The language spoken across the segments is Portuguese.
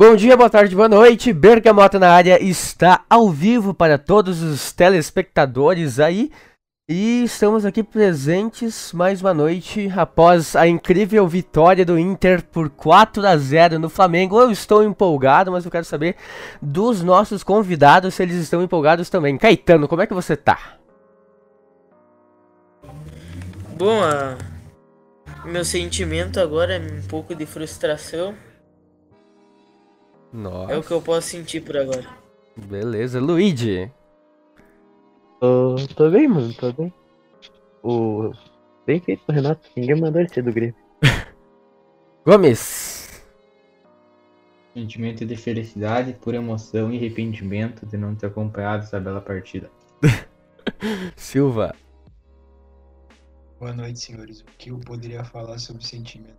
Bom dia, boa tarde, boa noite. Bergamota na área está ao vivo para todos os telespectadores aí. E estamos aqui presentes mais uma noite após a incrível vitória do Inter por 4 a 0 no Flamengo. Eu estou empolgado, mas eu quero saber dos nossos convidados se eles estão empolgados também. Caetano, como é que você tá? Bom, meu sentimento agora é um pouco de frustração. Nossa. É o que eu posso sentir por agora. Beleza, Luigi. Tô, tô bem, mano, tô bem. O... Bem feito pro Renato, ninguém mandou ele ser do Grêmio. Gomes. Sentimento de felicidade, por emoção e arrependimento de não ter acompanhado essa bela partida. Silva. Boa noite, senhores. O que eu poderia falar sobre sentimento?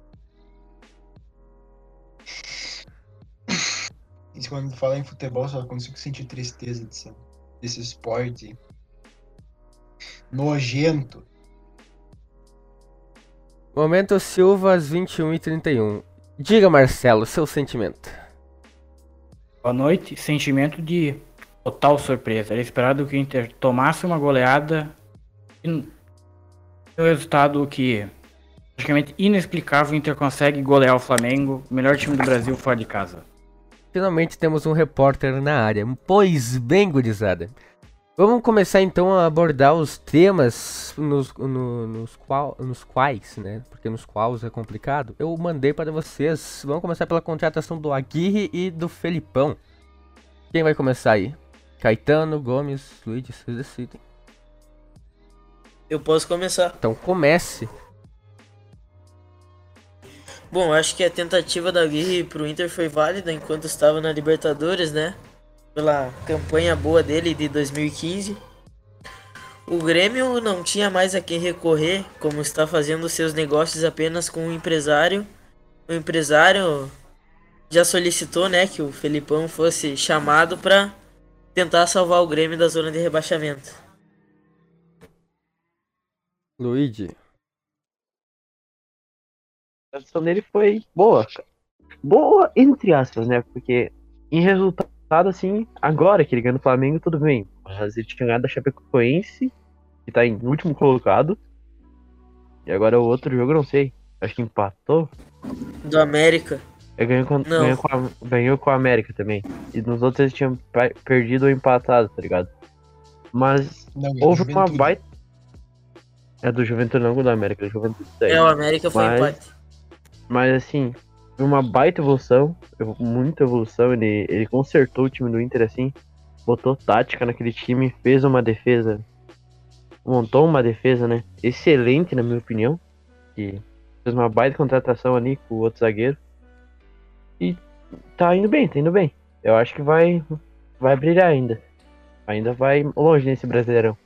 E quando fala em futebol, só consigo sentir tristeza desse, desse esporte nojento. Momento Silva às 21h31. Diga, Marcelo, seu sentimento. Boa noite. Sentimento de total surpresa. Era esperado que o Inter tomasse uma goleada e um resultado que praticamente inexplicável. O Inter consegue golear o Flamengo, o melhor time do Brasil fora de casa. Finalmente temos um repórter na área. Pois bem, gurizada. Vamos começar então a abordar os temas nos, no, nos, qual, nos quais, né? Porque nos quais é complicado. Eu mandei para vocês. Vamos começar pela contratação do Aguirre e do Felipão. Quem vai começar aí? Caetano, Gomes, Luiz, vocês decidem. Eu posso começar. Então comece. Bom, acho que a tentativa da Aguirre pro Inter foi válida enquanto estava na Libertadores, né? Pela campanha boa dele de 2015. O Grêmio não tinha mais a quem recorrer, como está fazendo seus negócios apenas com o empresário. O empresário já solicitou, né, que o Felipão fosse chamado para tentar salvar o Grêmio da zona de rebaixamento. Luigi. A situação dele foi boa. Boa, entre aspas, né? Porque em resultado, assim, agora que ele ganha no Flamengo, tudo bem. Mas ele tinha ganhado da Chapecoense, que tá em último colocado. E agora o outro jogo, não sei. Acho que empatou. Do América. Ele ganhou com, Não. ganhou com, a, ganhou com a América também. E nos outros eles tinham perdido ou empatado, tá ligado? Mas Não, houve uma baita. É do Juventude, não do América, do Juventude. daí. É, o América foi Mas- empate. Mas assim, foi uma baita evolução, muita evolução. Ele, ele consertou o time do Inter assim, botou tática naquele time, fez uma defesa, montou uma defesa, né? Excelente, na minha opinião. E fez uma baita contratação ali com o outro zagueiro. E tá indo bem, tá indo bem. Eu acho que vai, vai brilhar ainda. Ainda vai longe nesse brasileirão.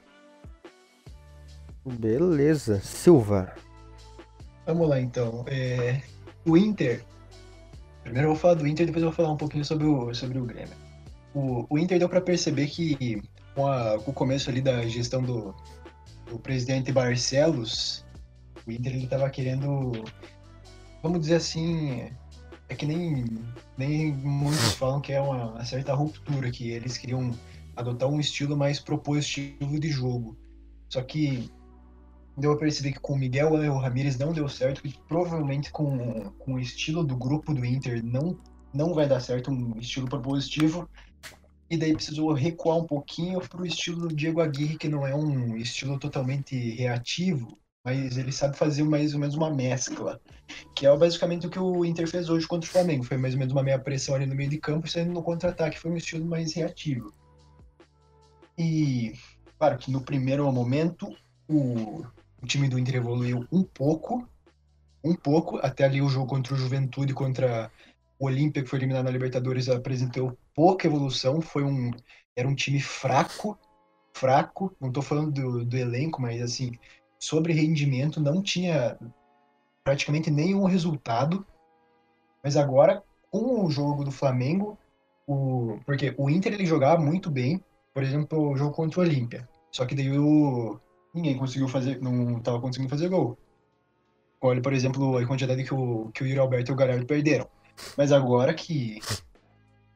Beleza. Silva. Vamos lá então. É, o Inter. Primeiro eu vou falar do Inter, depois eu vou falar um pouquinho sobre o, sobre o Grêmio. O, o Inter deu pra perceber que com, a- com o começo ali da gestão do, do presidente Barcelos, o Inter ele tava querendo, vamos dizer assim, é que nem, nem muitos falam que é uma, uma certa ruptura, que eles queriam adotar um estilo mais propositivo de jogo. Só que deu a perceber que com o Miguel Angel Ramírez não deu certo, e provavelmente com, com o estilo do grupo do Inter não, não vai dar certo, um estilo propositivo. E daí precisou recuar um pouquinho para o estilo do Diego Aguirre, que não é um estilo totalmente reativo, mas ele sabe fazer mais ou menos uma mescla. Que é basicamente o que o Inter fez hoje contra o Flamengo. Foi mais ou menos uma meia pressão ali no meio de campo saindo no contra-ataque. Foi um estilo mais reativo. E, claro que no primeiro momento, o, o time do Inter evoluiu um pouco, um pouco, até ali o jogo contra o Juventude, contra o Olímpia, que foi eliminado na Libertadores, apresentou pouca evolução, foi um, era um time fraco, fraco, não tô falando do, do elenco, mas assim, sobre rendimento, não tinha praticamente nenhum resultado, mas agora, com o jogo do Flamengo, o, porque o Inter ele jogava muito bem, por exemplo, o jogo contra o Olímpia, só que daí o, ninguém conseguiu fazer, não tava conseguindo fazer gol. Olha, por exemplo, a quantidade que o, que o Yuri Alberto e o Galhardo perderam. Mas agora que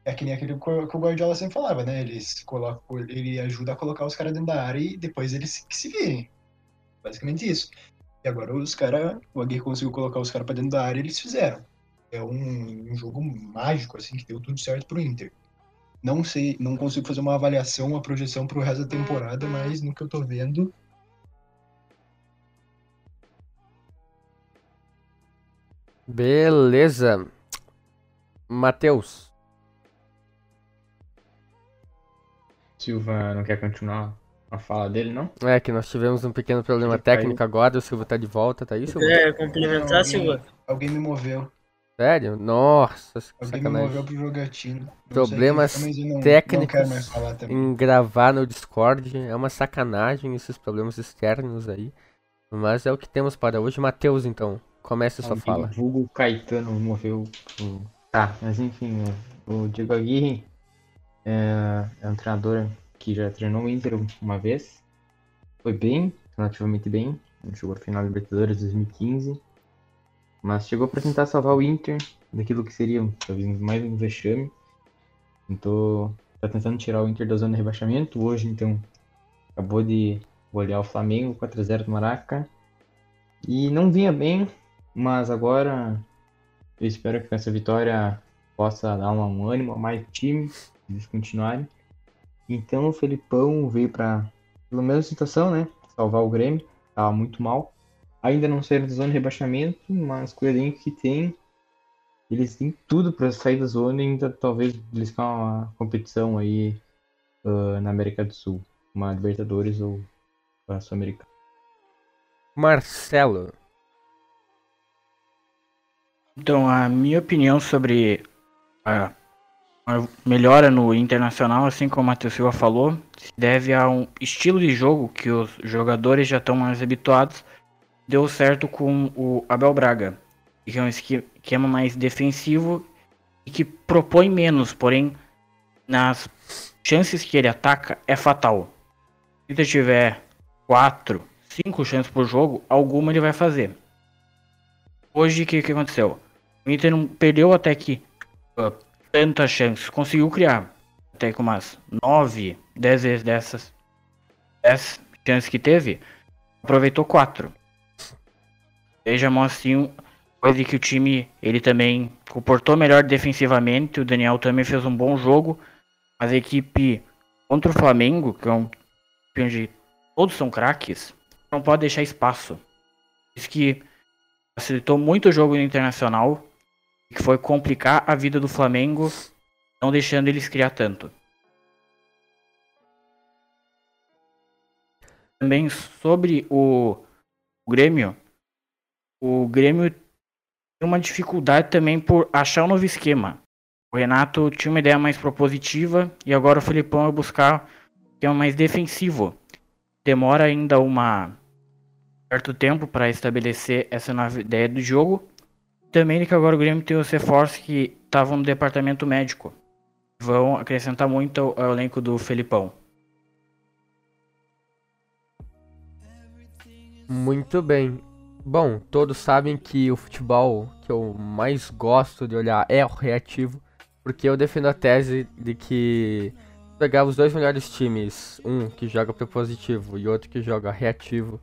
é que nem aquele que o que o Guardiola sempre falava, né? Eles colocam, ele ajuda a colocar os caras dentro da área e depois eles que se virem. Basicamente isso. E agora os caras, o Aguirre conseguiu colocar os caras pra dentro da área e eles fizeram. É um, um jogo mágico, assim, que deu tudo certo pro Inter. Não sei, não consigo fazer uma avaliação, uma projeção pro resto da temporada, mas no que eu tô vendo, Beleza. Matheus. Silva não quer continuar a fala dele, não? É que nós tivemos um pequeno problema Ele caiu. técnico agora, o Silva tá de volta, tá aí, Silva? É, complementar, alguém, Silva. alguém me moveu. Sério? Nossa, Alguém me moveu pro jogatino. Não sei Problemas eu não- Não técnicos também. Em gravar no Discord é uma sacanagem esses problemas externos aí. Mas é o que temos para hoje. Matheus, então, comece a sua fala. Vulgo Caetano moveu o... Tá, mas enfim, o o Diego Aguirre é, é um treinador que já treinou o Inter uma vez. Foi bem, relativamente bem. Jogou a final da Libertadores 2015. Mas chegou para tentar salvar o Inter daquilo que seria talvez mais um vexame. Então, tá tentando tirar o Inter da zona de rebaixamento. Hoje, então, acabou de golear o Flamengo 4x0 do Maraca. E não vinha bem, mas agora eu espero que com essa vitória possa dar um, ânimo a mais time, eles continuarem. Então o Felipão veio para pela mesma situação, né? Salvar o Grêmio, tava muito mal. Ainda não saíram da zona de rebaixamento, mas com o elenco que tem, eles têm tudo para sair da zona e ainda talvez beliscar uma competição aí ah, na América do Sul, uma Libertadores ou a Sul-Americana. Marcelo. Então, a minha opinião sobre a, a melhora no Internacional, assim como o Matheus Silva falou, se deve a um estilo de jogo que os jogadores já estão mais habituados. Deu certo com o Abel Braga, que é um esque- esquema mais defensivo e que propõe menos, porém, nas chances que ele ataca, é fatal. Se ele tiver 4, 5 chances por jogo, alguma ele vai fazer. Hoje, o que, que aconteceu? O Inter não perdeu até que ah, tantas chances. Conseguiu criar até que umas 9, 10 vezes dessas 10 chances que teve, aproveitou 4. Vejam assim, coisa que o time ele também comportou melhor defensivamente. O Daniel também fez um bom jogo. Mas a equipe contra o Flamengo, que é um time onde todos são craques, não pode deixar espaço. Isso que facilitou muito o jogo internacional, que foi complicar a vida do Flamengo, não deixando eles criar tanto. Também sobre o, o Grêmio, o Grêmio tem uma dificuldade também por achar um novo esquema. O Renato tinha uma ideia mais propositiva e agora o Felipão vai buscar um esquema mais defensivo. Demora ainda uma certo tempo para estabelecer essa nova ideia do jogo. Também que agora o Grêmio tem os reforços que estavam no departamento médico. Vão acrescentar muito ao, elenco do Felipão. Muito bem. Bom, todos sabem que o futebol que eu mais gosto de olhar é o reativo, porque eu defendo a tese de que pegar os dois melhores times, um que joga propositivo e outro que joga reativo,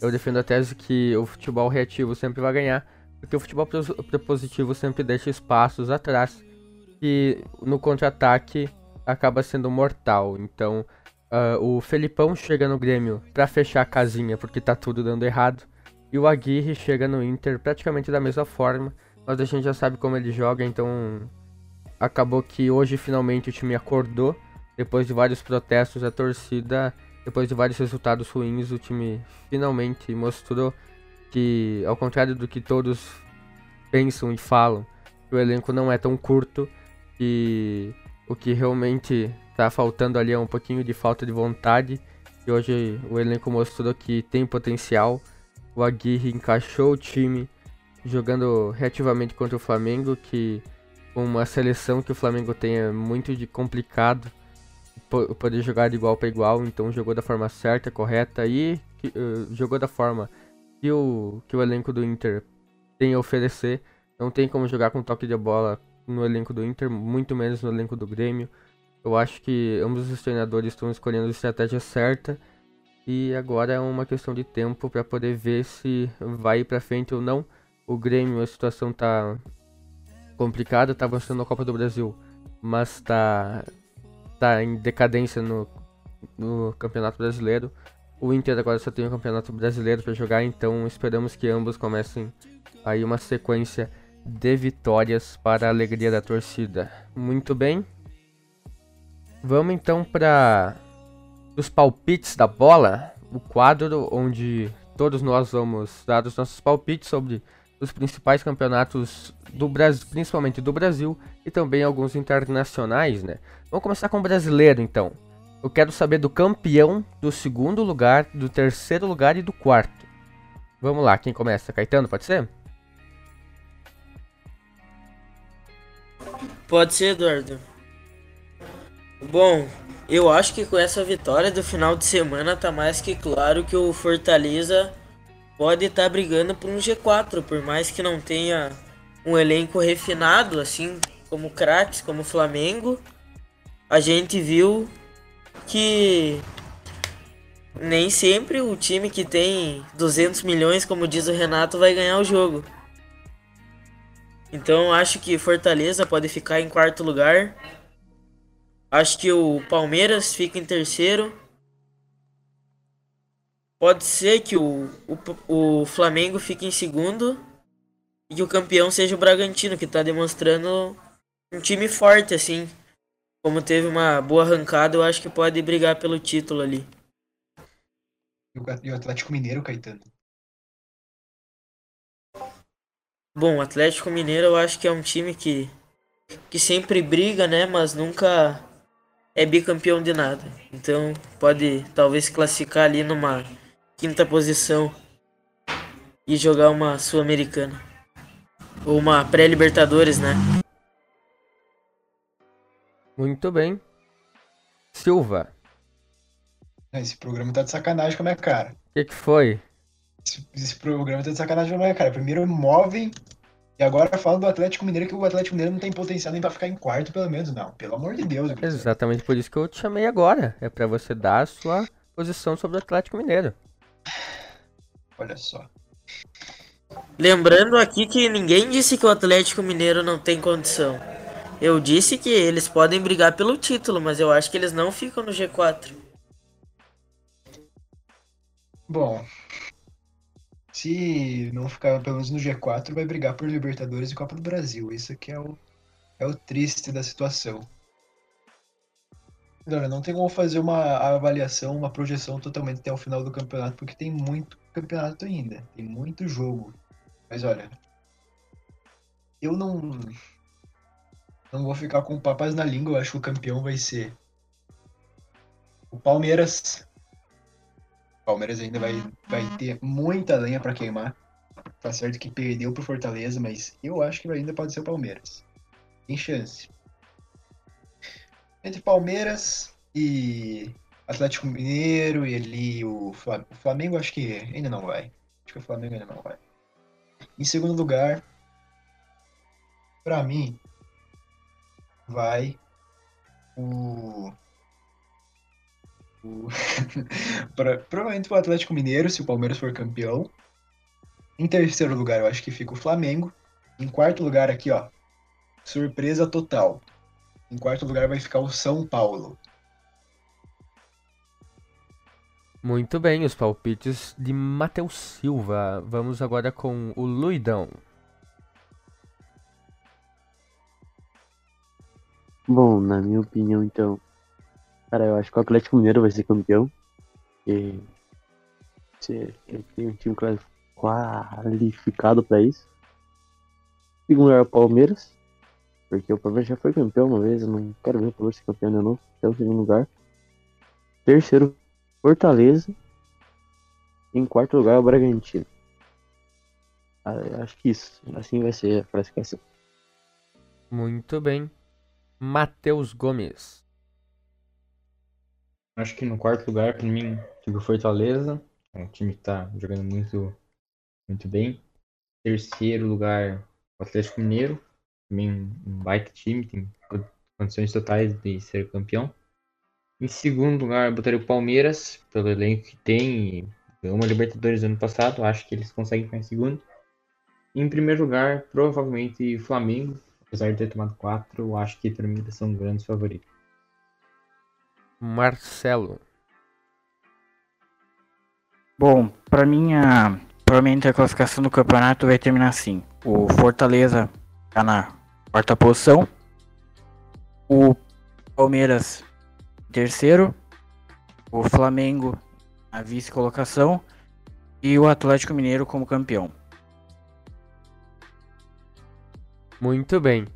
eu defendo a tese que o futebol reativo sempre vai ganhar, porque o futebol propositivo sempre deixa espaços atrás que no contra-ataque acaba sendo mortal. Então, ah, o Felipão chega no Grêmio pra fechar a casinha porque tá tudo dando errado. E o Aguirre chega no Inter praticamente da mesma forma, mas a gente já sabe como ele joga, então acabou que hoje finalmente o time acordou. Depois de vários protestos da torcida, depois de vários resultados ruins, o time finalmente mostrou que, ao contrário do que todos pensam e falam, o elenco não é tão curto, que o que realmente tá faltando ali é um pouquinho de falta de vontade. E hoje o elenco mostrou que tem potencial. O Aguirre encaixou o time jogando reativamente contra o Flamengo, que uma seleção que o Flamengo tem é muito de complicado po- poder jogar de igual para igual, então jogou da forma certa, correta e eh, jogou da forma que o, que o elenco do Inter tem a oferecer. Não tem como jogar com toque de bola no elenco do Inter, muito menos no elenco do Grêmio. Eu acho que ambos os treinadores estão escolhendo a estratégia certa e agora é uma questão de tempo para poder ver se vai para frente ou não. O Grêmio, a situação tá complicada, tá avançando na Copa do Brasil, mas tá tá em decadência no, no Campeonato Brasileiro. O Inter agora só tem o Campeonato Brasileiro para jogar, então esperamos que ambos comecem aí uma sequência de vitórias para a alegria da torcida. Muito bem. Vamos então para os palpites da bola, o quadro onde todos nós vamos dar os nossos palpites sobre os principais campeonatos do Brasil, principalmente do Brasil e também alguns internacionais, né? Vamos começar com o brasileiro então. Eu quero saber do campeão, do segundo lugar, do terceiro lugar e do quarto. Vamos lá, quem começa? Caetano, pode ser? Pode ser, Eduardo. Bom, eu acho que com essa vitória do final de semana tá mais que claro que o Fortaleza pode estar tá brigando por um G4, por mais que não tenha um elenco refinado, assim como craques, como o Flamengo. A gente viu que nem sempre o time que tem 200 milhões, como diz o Renato, vai ganhar o jogo. Então acho que Fortaleza pode ficar em quarto lugar. Acho que o Palmeiras fica em terceiro. Pode ser que o, o, o Flamengo fique em segundo. E que o campeão seja o Bragantino, que está demonstrando um time forte, assim. Como teve uma boa arrancada, eu acho que pode brigar pelo título ali. E o Atlético Mineiro, Caetano? Bom, o Atlético Mineiro eu acho que é um time que, que sempre briga, né? Mas nunca é bicampeão de nada. Então pode talvez classificar ali numa quinta posição e jogar uma Sul-Americana. Ou uma pré-Libertadores, né? Muito bem. Silva. Esse programa tá de sacanagem com a minha cara. O que, que foi? Esse, esse, programa tá de sacanagem com a minha cara. Primeiro movem e agora falam do Atlético Mineiro que o Atlético Mineiro não tem potencial nem pra ficar em quarto, pelo menos. Não, pelo amor de Deus. Exatamente por isso que eu te chamei agora. É para você dar a sua posição sobre o Atlético Mineiro. Olha só. Lembrando aqui que ninguém disse que o Atlético Mineiro não tem condição. Eu disse que eles podem brigar pelo título, mas eu acho que eles não ficam no G4. Bom, se não ficar pelo menos no G4, vai brigar por Libertadores e Copa do Brasil. Isso aqui é o, é o triste da situação. Olha, não tem como fazer uma avaliação, uma projeção totalmente até o final do campeonato, porque tem muito campeonato ainda, tem muito jogo. Mas olha, eu não não vou ficar com papas na língua, eu acho que o campeão vai ser o Palmeiras. O Palmeiras ainda vai, vai ter muita lenha para queimar. Tá certo que perdeu pro Fortaleza, mas eu acho que ainda pode ser o Palmeiras. Tem chance. Entre Palmeiras e Atlético Mineiro e ali o Flamengo, o Flamengo acho que ainda não vai. Acho que o Flamengo ainda não vai. Em segundo lugar, para mim, vai o. o pra, provavelmente o Atlético Mineiro, se o Palmeiras for campeão. Em terceiro lugar, eu acho que fica o Flamengo. Em quarto lugar, aqui, ó. Surpresa total. Em quarto lugar vai ficar o São Paulo. Muito bem, os palpites de Matheus Silva. Vamos agora com o Luidão. Bom, na minha opinião, então, cara, eu acho que o Atlético Mineiro vai ser campeão. E ele tem um time qualificado para isso. Segundo lugar, o Palmeiras, porque o Palmeiras já foi campeão uma vez, eu não quero ver o Palmeiras ser campeão de novo, até o segundo lugar. Terceiro, Fortaleza. Em quarto lugar, o Bragantino. Ah, acho que isso, assim vai ser a classificação. Muito bem. Matheus Gomes. Acho que no quarto lugar, para mim, fica o Fortaleza. É um time que tá jogando muito, muito bem. Terceiro lugar, o Atlético Mineiro. também um baita time, tem condições totais de ser campeão. Em segundo lugar, eu botaria o Palmeiras, pelo elenco que tem, e ganhou uma Libertadores ano passado, acho que eles conseguem ficar em segundo. Em primeiro lugar, provavelmente o Flamengo, apesar de ter tomado quatro, eu acho que para mim eles são grandes favoritos. Marcelo. Bom, pra mim, a, provavelmente a classificação do campeonato vai terminar assim. O Fortaleza tá na quarta posição. O Palmeiras em terceiro. O Flamengo na vice-colocação. E o Atlético Mineiro como campeão. Muito bem.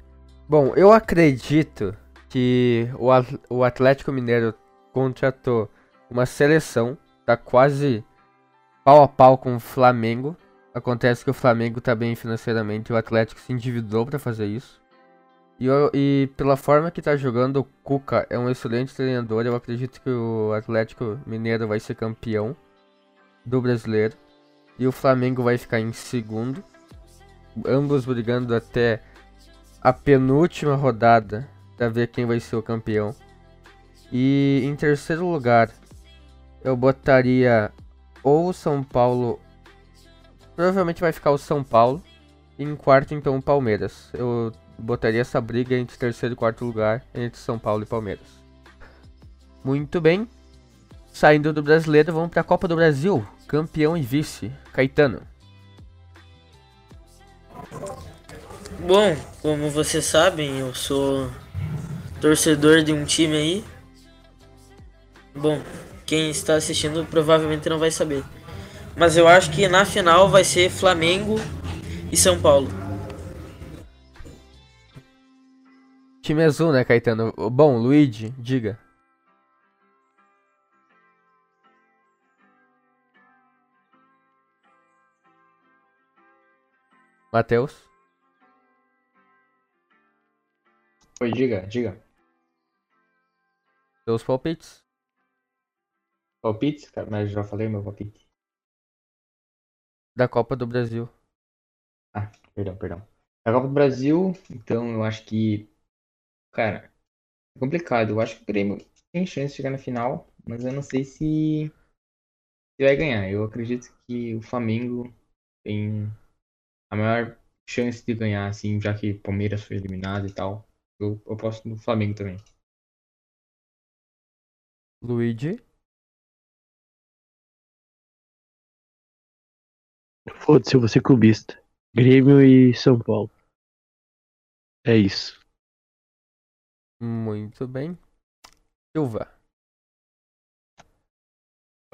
Bom, eu acredito que o At- o Atlético Mineiro contratou uma seleção, tá quase pau a pau com o Flamengo. Acontece que o Flamengo tá bem financeiramente, o Atlético se endividou para fazer isso. E, eu- e pela forma que tá jogando, o Cuca é um excelente treinador. Eu acredito que o Atlético Mineiro vai ser campeão do brasileiro. E o Flamengo vai ficar em segundo. Ambos brigando até a penúltima rodada para ver quem vai ser o campeão. E em terceiro lugar, eu botaria ou o São Paulo. Provavelmente vai ficar o São Paulo. E em quarto, então, o Palmeiras. Eu botaria essa briga entre terceiro e quarto lugar entre São Paulo e Palmeiras. Muito bem. Saindo do brasileiro, vamos para a Copa do Brasil. Campeão e vice. Caetano. Bom, como vocês sabem, eu sou torcedor de um time aí. Bom, quem está assistindo provavelmente não vai saber. Mas eu acho que na final vai ser Flamengo e São Paulo. Time azul, né, Caetano? Bom, Luigi, diga. Matheus? Oi, diga, diga. Seus palpites? Palpites, cara, mas já falei meu palpite. Da Copa do Brasil. Ah, perdão, perdão. A Copa do Brasil, então eu acho que. Cara, é complicado. Eu acho que o Grêmio tem chance de chegar na final, mas eu não sei se, se vai ganhar. Eu acredito que o Flamengo tem a maior chance de ganhar, assim, já que Palmeiras foi eliminado e tal. Eu, eu posto no Flamengo também. Luigi? Foda-se, eu vou ser clubista. Grêmio e São Paulo. É isso. Muito bem. Silva.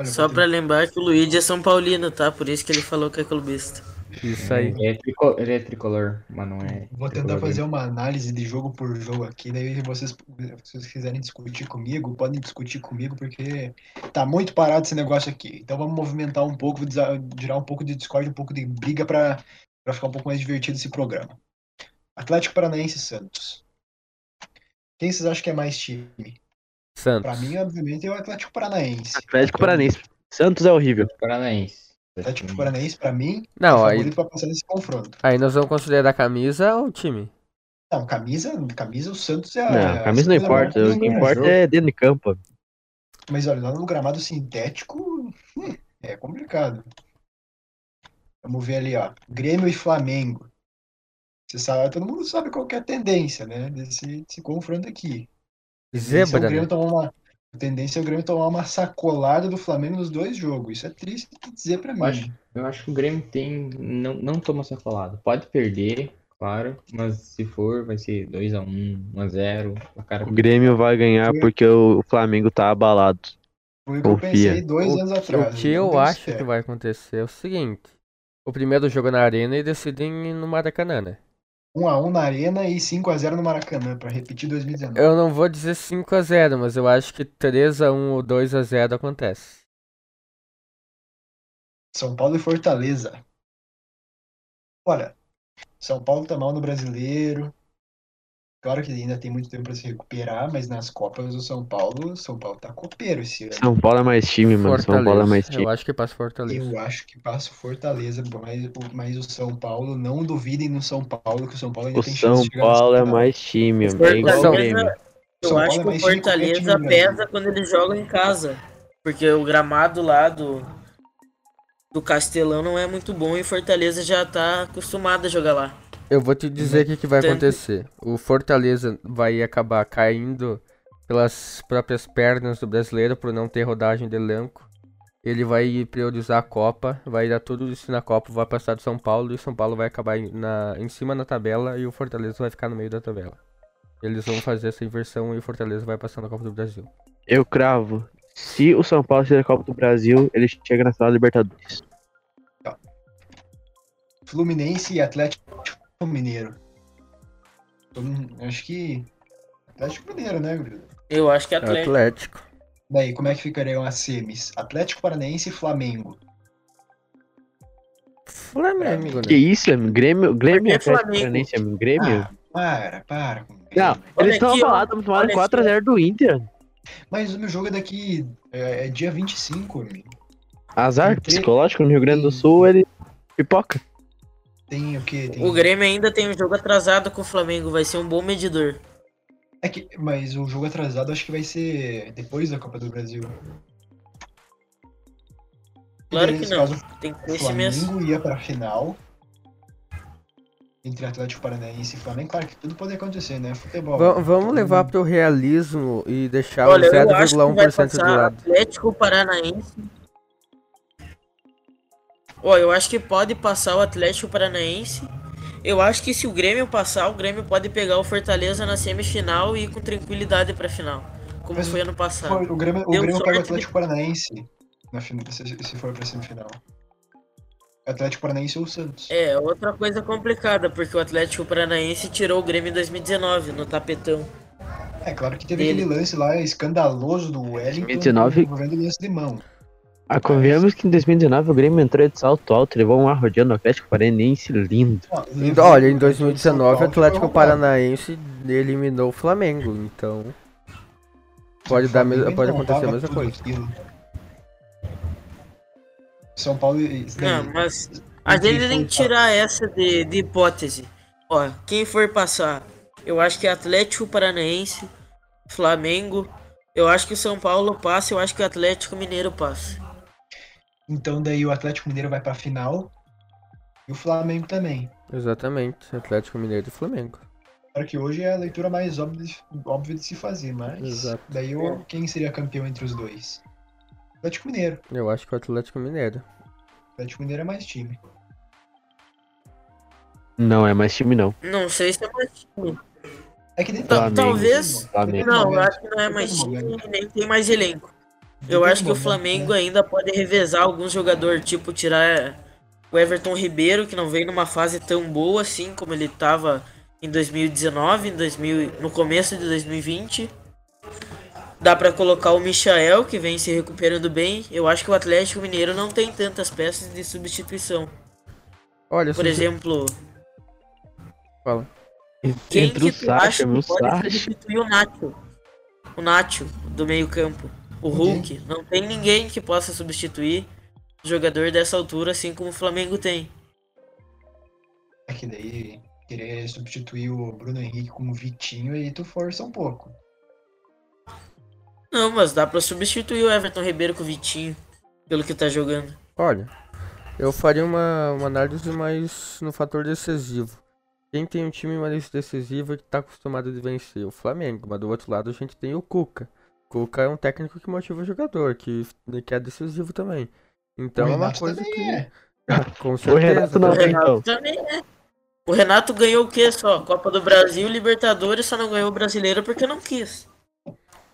Só pra lembrar que o Luigi é São Paulino, tá? Por isso que ele falou que é clubista. Isso aí. Ele é, trico- ele é tricolor, mas não é. Vou tentar tricolor fazer uma análise de jogo por jogo aqui, daí vocês, se vocês quiserem discutir comigo, podem discutir comigo, porque tá muito parado esse negócio aqui. Então vamos movimentar um pouco, tirar um pouco de discórdia, um pouco de briga pra pra ficar um pouco mais divertido esse programa. Atlético Paranaense e Santos. Quem vocês acham que é mais time? Santos. Pra mim, obviamente, é o Atlético Paranaense. Atlético Paranaense. Santos é horrível. Paranaense. Atlético Paranaense, pra mim, Não, é aí, pra passar nesse confronto. aí nós vamos considerar a camisa ou o time? Não, camisa, camisa o Santos é a. Não, camisa não Santos a importa. O que importa é dentro de campo. Mas olha, lá no gramado sintético hum, é complicado. Vamos ver ali, ó. Grêmio e Flamengo. Você sabe, todo mundo sabe qual que é a tendência, né? Desse, desse confronto aqui. A tendência é o Zebra, Grêmio né? tomar uma, a tendência é o Grêmio tomar uma sacolada do Flamengo nos dois jogos. Isso é triste de dizer pra mim. Eu acho, eu acho que o Grêmio tem. Não, não toma sacolada. Pode perder, claro, mas se for, vai ser 2x1, 1x0. A cara O Grêmio vai ganhar porque o Flamengo tá abalado. Foi o que eu confia. pensei dois O, anos que- atrás. o que eu acho certo. que vai acontecer é o seguinte. O primeiro jogo na arena e decidem no Maracanã, né? 1x1 na Arena e 5x0 no Maracanã, pra repetir 2019. Eu não vou dizer 5x0, mas eu acho que 3x1 ou 2x0 acontece. São Paulo e Fortaleza. Olha, São Paulo tá mal no brasileiro. Claro que ainda tem muito tempo para se recuperar, mas nas Copas do São Paulo, o São Paulo tá copeiro esse ano. São Paulo é mais time, mano. São Paulo é mais Eu time. acho que passa Fortaleza. Eu acho que passa o Fortaleza, mas, o- mas o São Paulo, não duvidem no São Paulo, que o São Paulo ainda O tem São chance de Paulo é mais time. É igual o Fortaleza- Grêmio. Eu São acho Paulo é que o time Fortaleza pesa quando eles jogam em casa. Porque o gramado lá do, do Castelão não é muito bom e o Fortaleza já tá acostumado a jogar lá. Eu vou te dizer o que, que vai acontecer. O Fortaleza vai acabar caindo pelas próprias pernas do brasileiro por não ter rodagem de elenco. Ele vai priorizar a Copa, vai dar tudo isso na Copa, vai passar do São Paulo e o São Paulo vai acabar em, na, em cima na tabela e o Fortaleza vai ficar no meio da tabela. Eles vão fazer essa inversão e o Fortaleza vai passar na Copa do Brasil. Eu cravo. Se o São Paulo ser a Copa do Brasil, ele chega na final da Libertadores. Fluminense e Atlético Mineiro. Todo mundo- Acho que. Atlético Mineiro, né, Gruda? Eu acho que é É Atlético. Atlético. Daí, como é que ficariam as semis? Atlético Paranaense e Flamengo. Flamengo, Que né? isso, amigo? Grêmio, Grêmio é Atlético Flamengo. Paranaense, amigo? Grêmio? Ah, para, para. com Não. Olha eles estão tomando Olha aqui, 4x0 do Inter. Mas o meu jogo é daqui. É, é dia 25, amigo. Azar Tem tre- psicológico no Rio Grande do Sul, ele pipoca. Tem o quê? Tem... O Grêmio ainda tem um jogo atrasado com o Flamengo, vai ser um bom medidor. É que, mas o jogo atrasado acho que vai ser depois da Copa do Brasil. Claro daí, que não. caso, Tem que ter o. Flamengo ia pra final. Entre Atlético Paranaense e Flamengo. Claro que tudo pode acontecer, né? Futebol. Va- vamos levar pro realismo e deixar Olha, o eu acho que vai 0,1% do lado. Atlético Paranaense. Ó, eu acho que pode passar o Atlético Paranaense. Eu acho que se o Grêmio passar, o Grêmio pode pegar o Fortaleza na semifinal e ir com tranquilidade pra final. Como Mas foi ano passado. O Grêmio, o Grêmio pega o. Atlético Paranaense na fin- se, se for pra semifinal. Atlético Paranaense ou o Santos. É, outra coisa complicada, porque o Atlético Paranaense tirou o Grêmio em 2019, no tapetão. É, claro que teve Dele. aquele lance lá escandaloso do Wellington 2019. envolvendo lance de mão. Ah, convenhamos que em 2019 o Grêmio entrou de salto alto, levou um arrodeando no Atlético Paranaense lindo. Então, Olha, em São 2019 o Paulo Atlético roubado. Paranaense eliminou o Flamengo, então pode O dar pode não acontecer a mesma coisa. São Paulo e Não, mas a gente tem que tirar essa de, de hipótese. Ó, quem for passar, eu acho que é Atlético Paranaense, Flamengo. Eu acho que o São Paulo passa, eu acho que o Atlético Mineiro passa. Então daí o Atlético Mineiro vai pra final e o Flamengo também. Exatamente, Atlético Mineiro e Flamengo. Claro que hoje é a leitura mais óbvia de, óbvia de se fazer, mas Exato. daí o, quem seria campeão entre os dois? Atlético Mineiro. Eu acho que o Atlético Mineiro. Atlético Mineiro é mais time. Não é mais time, não. Não sei se é mais time. É que nem Flamengo. talvez. Flamengo. Não, eu acho que não é mais time e nem tem mais elenco. Eu acho que o Flamengo ainda pode revezar alguns jogadores, tipo tirar o Everton Ribeiro, que não veio numa fase tão boa assim como ele tava em 2019, em 2000, no começo de 2020. Dá pra colocar o Michael, que vem se recuperando bem. Eu acho que o Atlético Mineiro não tem tantas peças de substituição. Olha, Por exemplo, fala. quem Entre que o tu acha Sacha, meu que pode Sacha. substituir o Nacho? O Nacho, do meio campo. O Hulk. Não tem ninguém que possa substituir jogador dessa altura, assim como o Flamengo tem. É que daí querer substituir o Bruno Henrique com o Vitinho aí tu força um pouco. Não, mas dá pra substituir o Everton Ribeiro com o Vitinho, pelo que tá jogando. Olha, eu faria uma, uma análise mais no fator decisivo. Quem tem um time mais decisivo e que tá acostumado a vencer? O Flamengo, mas do outro lado a gente tem o Cuca. Cuca é um técnico que motiva o jogador, que, que é decisivo também. Então o é uma coisa que. é. Com O Renato certeza. não O também. tem, Renato também é. O Renato ganhou o que só? Copa do Brasil, Libertadores, só não ganhou o Brasileiro porque não quis.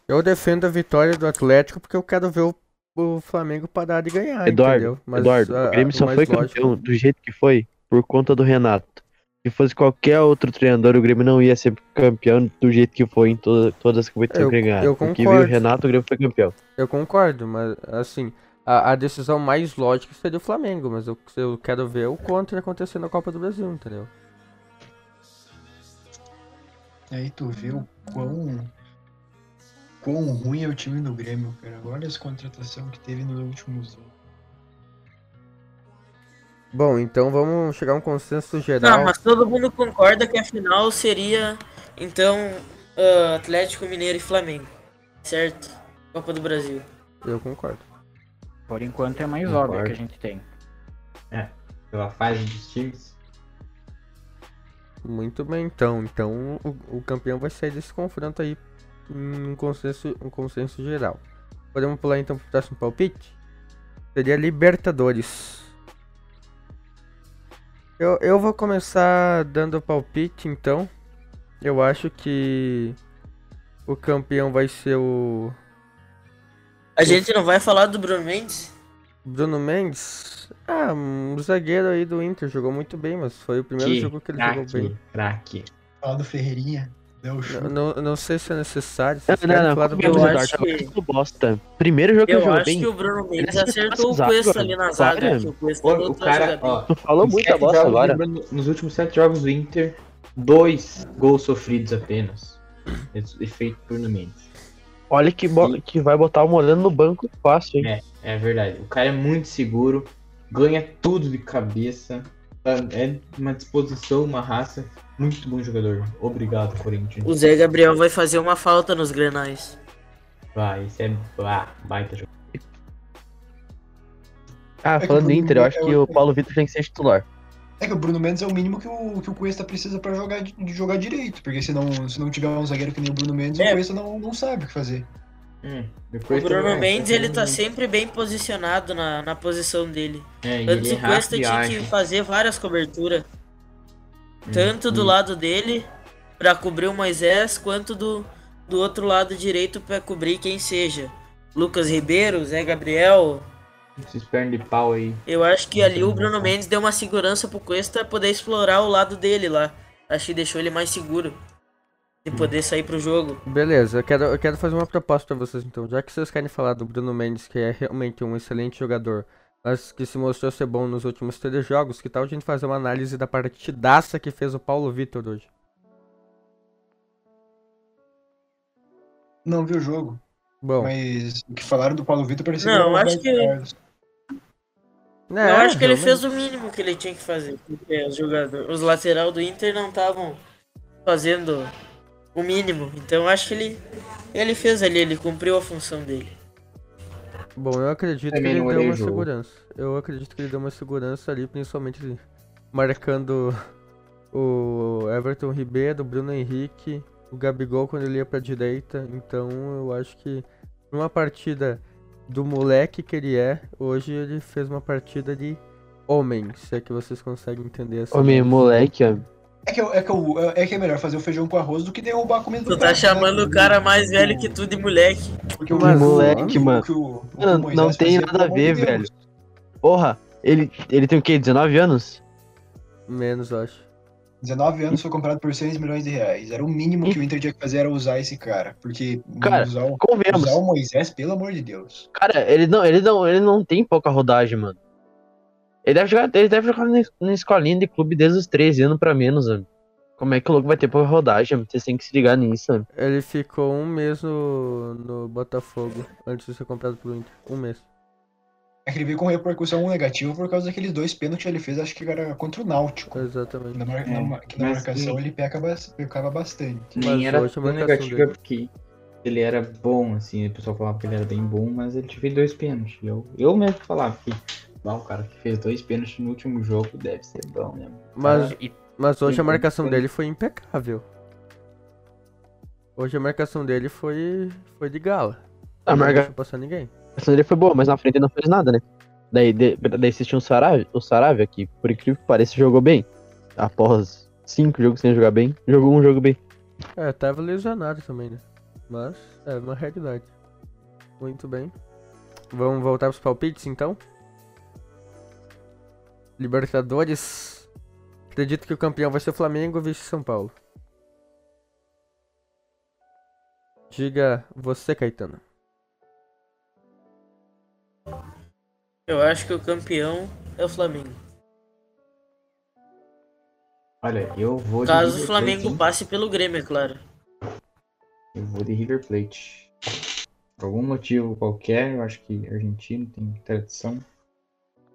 Eu defendo a vitória do Atlético porque eu quero ver o, o Flamengo parar de ganhar, Eduardo, entendeu? Mas, Eduardo, ah, o Grêmio só foi lógico- campeão do jeito que foi por conta do Renato. Se fosse qualquer outro treinador, o Grêmio não ia ser campeão do jeito que foi em toda- todas as competições Eu- que ganhou. eu Porque veio o concordo. Renato, o Grêmio foi campeão. Eu concordo, mas assim, a, a decisão mais lógica seria o Flamengo, mas eu, eu quero ver o contra acontecer na Copa do Brasil, entendeu? Aí tu vê o quão. quão ruim é o time do Grêmio, cara. Olha as contratações que teve nos últimos anos. Bom, então vamos chegar a um consenso geral. Não, mas todo mundo concorda que a final seria, então, ah, Atlético Mineiro e Flamengo. Certo? Copa do Brasil. Eu concordo. Por enquanto é mais Concordo. óbvio que a gente tem. Pela fase dos times. Muito bem, então. Então o, o campeão vai sair desse confronto aí um consenso, um consenso geral. Podemos pular então pro próximo palpite? Seria Libertadores. Eu, eu vou começar dando o palpite então. Eu acho que o campeão vai ser o A gente não vai falar do Bruno Mendes? Bruno Mendes. Ah, um zagueiro aí do Inter. Jogou muito bem, mas foi o primeiro Que jogo que ele jogou bem. craque, craque. Fala do Ferreirinha. Não, não, não sei se é necessário. Não, Vocês não, querem não. falar do é, Eu acho que- muito bosta. Primeiro jogo que ele Eu jogou acho bem. que o Bruno Mendes Ele acertou o Cuesta ali na zaga. Que o O, cara, ó, Tu falou muita bosta jogos agora. Bruno- nos últimos sete jogos do Inter, dois gols sofridos apenas. Efeito Bruno Mendes. Olha que, bo- que vai botar o Moreno no banco fácil, hein? É, é verdade. O cara é muito seguro, ganha tudo de cabeça. tá? É uma disposição, uma raça. Muito bom jogador. Obrigado, Corinthians. O Zé Gabriel vai fazer uma falta nos grenais. Vai, esse é ah, baita jogador. Ah, que falando o do Inter, eu acho é que o- o Paulo Vitor tem que ser titular. É que o Bruno Mendes é o mínimo que o, que o Cuesta precisa pra jogar, jogar direito. Porque se não, se não tiver um zagueiro que nem o Bruno Mendes, É. o Cuesta não, não sabe o que fazer. Hum, O Bruno também- Mendes, ele tá Hum, sempre bem posicionado na, na posição dele. É, Antes ele é o Cuesta tinha que fazer várias coberturas. Hum, Tanto do hum. lado dele, pra cobrir o Moisés, quanto do, do outro lado direito pra cobrir quem seja. Lucas Ribeiro, Zé Gabriel. Esses pernas de pau aí. Eu acho que ali o Bruno Mendes deu uma segurança pro Cuesta poder explorar o lado dele lá. Acho que deixou ele mais seguro de poder sair pro jogo. Beleza, eu quero, eu quero fazer uma proposta pra vocês então. Já que vocês querem falar do Bruno Mendes, que é realmente um excelente jogador, mas que se mostrou ser bom nos últimos três jogos, que tal a gente fazer uma análise da partidaça que fez o Paulo Vitor hoje? Não viu o jogo. Bom, Mas o que falaram do Paulo Vitor parecia Não, acho que- Carlos. é, eu acho que ele fez o mínimo que ele tinha que fazer. Porque os jogadores, os lateral do Inter não estavam fazendo o mínimo. Então eu acho que ele, ele fez ali, ele cumpriu a função dele. Bom, eu acredito que Também ele não deu uma jogo. segurança. Eu acredito que ele deu uma segurança ali, principalmente marcando o Everton Ribeiro, o Bruno Henrique, o Gabigol quando ele ia pra direita. Então eu acho que numa partida do moleque que ele é, hoje ele fez uma partida de homem, se é que vocês conseguem entender essa. Homem, moleque, ó. É que, é, que, o- é que é melhor fazer o feijão com arroz do que derrubar a comida do Tu tá prato, né? chamando o cara mais velho que tu de moleque. Porque o Mas, moleque, mano. o o- Mano, não tem nada a ver, de velho. Porra, ele, ele tem o quê? 19 anos? Menos, eu acho. 19 anos foi comprado por 6 milhões de reais. Era o mínimo que o Inter tinha que fazer era usar esse cara. Porque Cara, usar, o, Convenhamos. usar o Moisés, pelo amor de Deus. Cara, ele não, ele não, ele não tem pouca rodagem, mano. Ele deve jogar, ele deve jogar na- na escolinha de clube desde os 13 anos pra menos, mano. Como é que o louco vai ter pouca rodagem? mano? Vocês têm que se ligar nisso, mano. Ele ficou um mês no, no Botafogo antes de ser comprado pelo Inter. Um mês. É que ele veio com repercussão negativa por causa daqueles dois pênaltis que ele fez, acho que era contra o Náutico. Exatamente. Na, mar- É, na, que na marcação sim. ele peca, pecava bastante. Mas Nem era tão negativa dele- porque ele era bom, assim, o pessoal falava que ele era bem bom, mas ele fez dois pênaltis. Eu, eu mesmo falava que ah, o cara que fez dois pênaltis no último jogo deve ser bom, né? Mas, E mas hoje a marcação dele foi impecável. Hoje a marcação dele foi, foi de gala. A não marca- deixou passar ninguém. A ação dele foi boa, mas na frente ele não fez nada, né? Daí, de, daí assistiu o Saravia, o Saravia, que por incrível que pareça jogou bem. Após cinco jogos sem jogar bem, jogou um jogo bem. É, tava lesionado também, né? Mas é uma realidade. Muito bem. Vamos voltar pros palpites então? Libertadores. Acredito que o campeão vai ser o Flamengo vice São Paulo. Diga você, Caetano. Eu acho que o campeão é o Flamengo. Olha, eu vou de Caso o Flamengo Plate, passe pelo Grêmio, é claro. Eu vou de River Plate. Por algum motivo qualquer, eu acho que argentino tem tradição.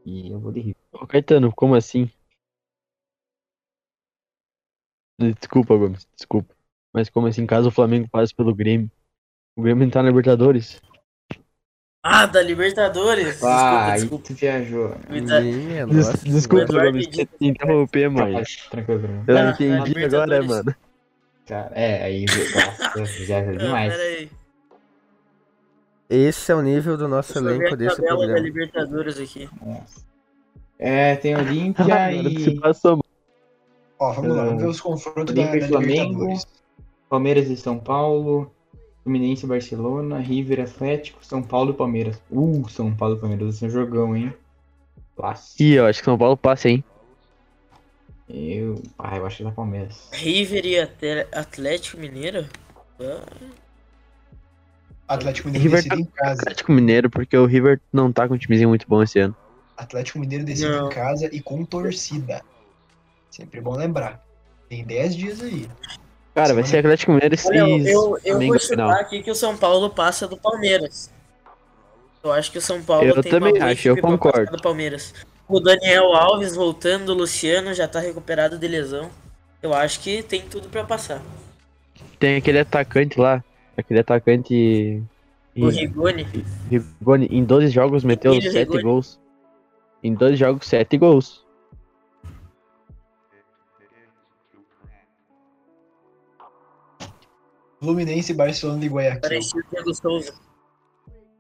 E eu vou de River. Ô, Caetano, como assim? Desculpa, Gomes, desculpa. Mas como assim, caso o Flamengo passe pelo Grêmio? O Grêmio não tá na Libertadores? Ah, da Libertadores. Ah, aí desculpa, tu viajou. desculpa. Minha Des- nossa. desculpa, Eduardo Gomes, te interromper, mãe. Tranquilo, tranquilo. Eu Ah, entendi agora, mano. Cara, é, aí nossa, viajou Não, demais. Esse é o nível do nosso elenco desse tabela da programa. Libertadores aqui. Nossa. É, tem Olímpia se e passou. Ó, vamos lá, vamos ver os confrontos da, Olímpia da e Flamengo. Palmeiras e São Paulo, Fluminense e Barcelona, River Atlético, São Paulo e Palmeiras. Uh, São Paulo e Palmeiras, esse é um jogão, hein? Clássico. Ih, eu acho que São Paulo passa, hein? Eu, ah, eu acho que é da Palmeiras. River e Até- Atlético Mineiro? Ah, Atlético Mineiro River decide em casa. Atlético Mineiro, porque o River não tá com um timezinho muito bom esse ano. Atlético Mineiro decide Não. em casa e com torcida. Sempre bom lembrar. Tem 10 dias aí. Cara, vai ser Atlético Mineiro e Olha, eu, eu, vou chutar aqui que o São Paulo passa do Palmeiras. Eu acho que o São Paulo Eu tem também uma acho, eu concordo. do Palmeiras. O Daniel Alves voltando, o Luciano já tá recuperado de lesão. Eu acho que tem tudo pra passar. Tem aquele atacante lá, aquele atacante. O Rigoni. Rigoni, em 12 jogos meteu Emílio 7 Rigoni. gols. Em 12 jogos, 7 gols. Fluminense, Barcelona e Guayaquil. Parecido com o Diego Souza.